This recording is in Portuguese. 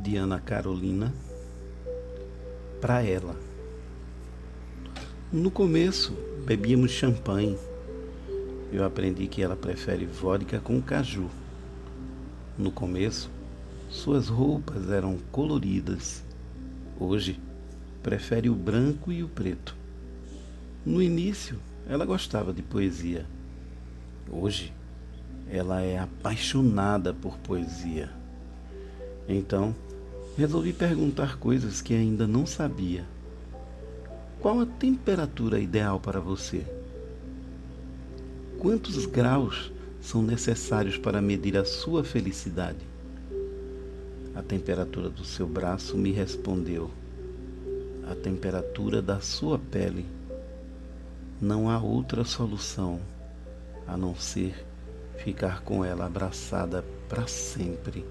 de Ana Carolina para ela. No começo, bebíamos champanhe. Eu aprendi que ela prefere vodka com caju. No começo, suas roupas eram coloridas. Hoje, prefere o branco e o preto. No início, ela gostava de poesia. Hoje, ela é apaixonada por poesia. Então, resolvi perguntar coisas que ainda não sabia. Qual a temperatura ideal para você? Quantos graus são necessários para medir a sua felicidade? A temperatura do seu braço me respondeu. A temperatura da sua pele. Não há outra solução a não ser ficar com ela abraçada para sempre.